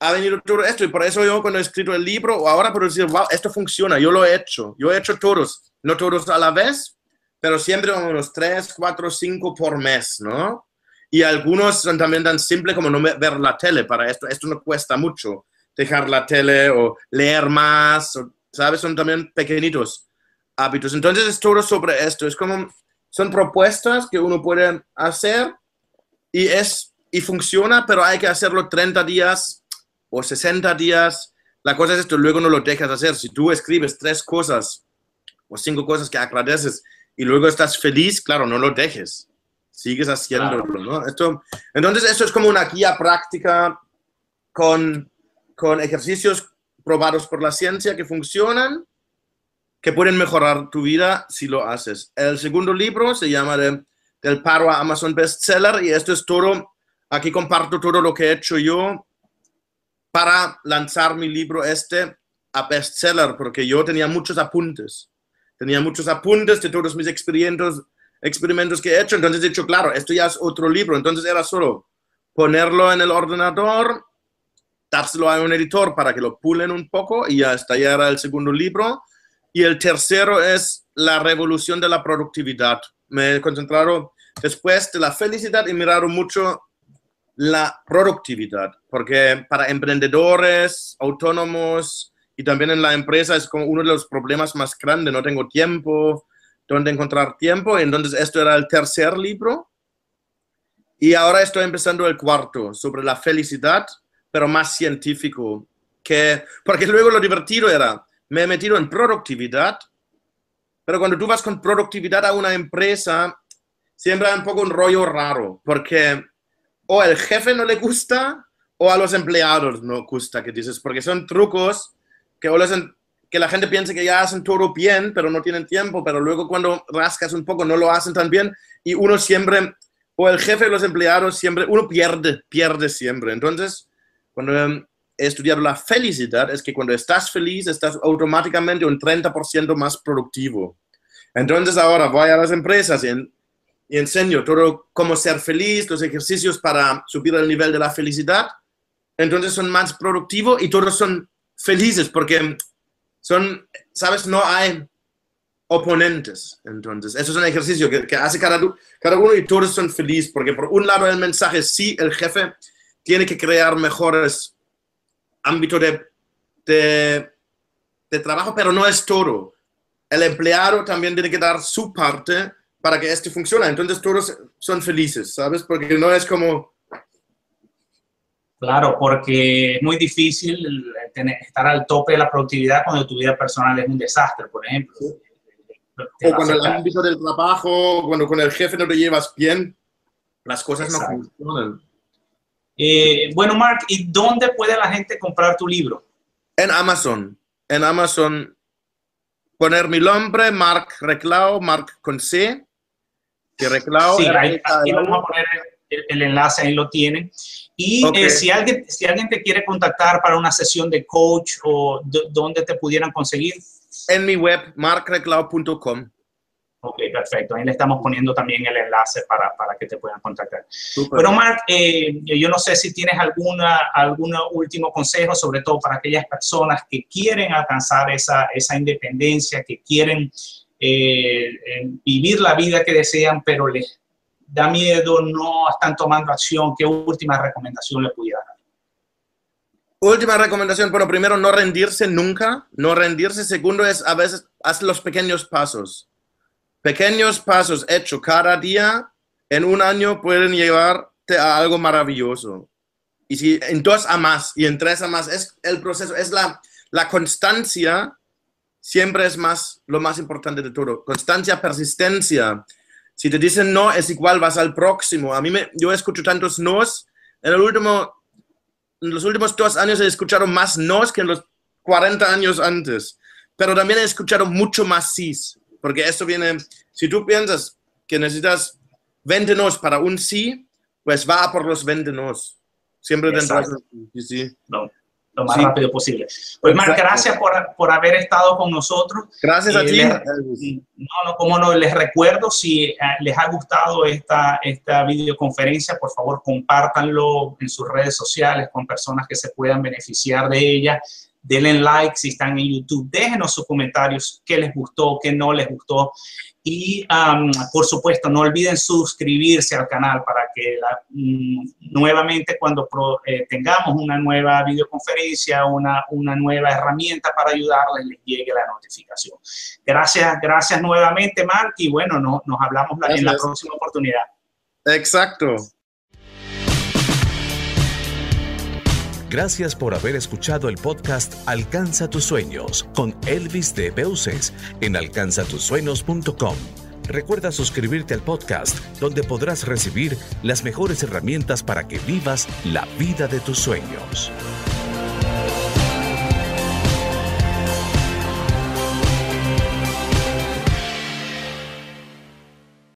ha venido todo esto. Y por eso yo cuando he escrito el libro, o ahora puedo decir, wow, esto funciona, yo lo he hecho. Yo he hecho todos, no todos a la vez, pero siempre unos tres, cuatro, cinco por mes, ¿no? Y algunos son también tan simples como no ver la tele para esto. Esto no cuesta mucho dejar la tele o leer más, ¿sabes? Son también pequeñitos hábitos. Entonces es todo sobre esto. Es como, son propuestas que uno puede hacer y es, y funciona, pero hay que hacerlo 30 días o 60 días. La cosa es esto, luego no lo dejas hacer. Si tú escribes tres cosas o cinco cosas que agradeces y luego estás feliz, claro, no lo dejes. Sigues haciéndolo, ¿no? Esto, entonces, esto es como una guía práctica con con ejercicios probados por la ciencia que funcionan, que pueden mejorar tu vida si lo haces. El segundo libro se llama Del paro a Amazon Bestseller y esto es todo, aquí comparto todo lo que he hecho yo para lanzar mi libro este a bestseller, porque yo tenía muchos apuntes. Tenía muchos apuntes de todos mis experimentos, experimentos que he hecho, entonces he dicho, claro, esto ya es otro libro, entonces era solo ponerlo en el ordenador, dárselo a un editor para que lo pulen un poco y ya era el segundo libro. Y el tercero es La revolución de la productividad. Me he concentrado después de la felicidad y miraron mucho la productividad, porque para emprendedores, autónomos y también en la empresa es como uno de los problemas más grandes, no tengo tiempo, dónde encontrar tiempo, entonces esto era el tercer libro. Y ahora estoy empezando el cuarto sobre la felicidad pero más científico. Que, porque luego lo divertido era, me he metido en productividad, pero cuando tú vas con productividad a una empresa, siempre hay un poco un rollo raro, porque o el jefe no le gusta o a los empleados no gusta, que dices, porque son trucos que, o que la gente piense que ya hacen todo bien, pero no tienen tiempo, pero luego cuando rascas un poco no lo hacen tan bien y uno siempre, o el jefe de los empleados siempre, uno pierde, pierde siempre. Entonces, cuando he estudiado la felicidad, es que cuando estás feliz, estás automáticamente un 30% más productivo. Entonces ahora voy a las empresas y, y enseño todo cómo ser feliz, los ejercicios para subir el nivel de la felicidad. Entonces son más productivos y todos son felices porque son, ¿sabes? No hay oponentes. Entonces, eso es un ejercicio que, hace cada, cada, uno y todos son felices, porque por un lado el mensaje, sí, el jefe tiene que crear mejores ámbitos de, de, de trabajo, pero no es todo. El empleado también tiene que dar su parte para que esto funcione. Entonces, todos son felices, ¿sabes? Porque no es como Claro, porque es muy difícil estar al tope de la productividad cuando tu vida personal es un desastre, por ejemplo. O cuando el ámbito del trabajo, cuando con el jefe no te llevas bien, las cosas no funcionan. Eh, bueno, Mark, ¿y dónde puede la gente comprar tu libro? En Amazon. En Amazon, poner mi nombre, Mark Reclao, Mark con C. Que Reclao. Sí, ahí, vamos a poner el, enlace, ahí lo tienen. Y eh, si, alguien, si alguien te quiere contactar para una sesión de coach o dónde te pudieran conseguir. En mi web, markreclau.com. Ok, perfecto. Ahí le estamos poniendo también el enlace para, para que te puedan contactar. Pero Mark, eh, yo no sé si tienes alguna, algún último consejo, sobre todo para aquellas personas que quieren alcanzar esa, esa independencia, que quieren eh, vivir la vida que desean, pero les da miedo, no están tomando acción, ¿qué última recomendación le pudiera dar? Última recomendación, bueno, primero no rendirse nunca, no rendirse. Segundo es a veces haz los pequeños pasos. Pequeños pasos hechos cada día en un año pueden llevarte a algo maravilloso. Y si en dos a más y en tres a más, es el proceso, es la, la constancia, siempre es más lo más importante de todo. Constancia, persistencia, si te dicen no, es igual, vas al próximo. A mí me, yo escucho tantos nos. En, el último, en los últimos dos años he escuchado más nos que en los 40 años antes. Pero también he escuchado mucho más sís. Porque esto viene, si tú piensas que necesitas 20 nos para un sí, pues va por los 20 nos. Siempre tendrás sí, sí. No lo más rápido posible. Pues Marc, gracias por, por, haber estado con nosotros. Gracias a eh, ti. no, no, como no, les recuerdo, si eh, les ha gustado esta, esta videoconferencia, por favor compártanlo en sus redes sociales con personas que se puedan beneficiar de ella. Denle like si están en YouTube, déjenos sus comentarios, qué les gustó, qué no les gustó. Y por supuesto, no olviden suscribirse al canal para que mm, nuevamente cuando eh, tengamos una nueva videoconferencia, una, una nueva herramienta para ayudarles, les llegue la notificación. Gracias, gracias nuevamente, Mark, y bueno, no, nos hablamos en la próxima oportunidad. Exacto. Gracias por haber escuchado el podcast Alcanza tus sueños con Elvis de Beuces en alcanzatusueños.com. Recuerda suscribirte al podcast donde podrás recibir las mejores herramientas para que vivas la vida de tus sueños.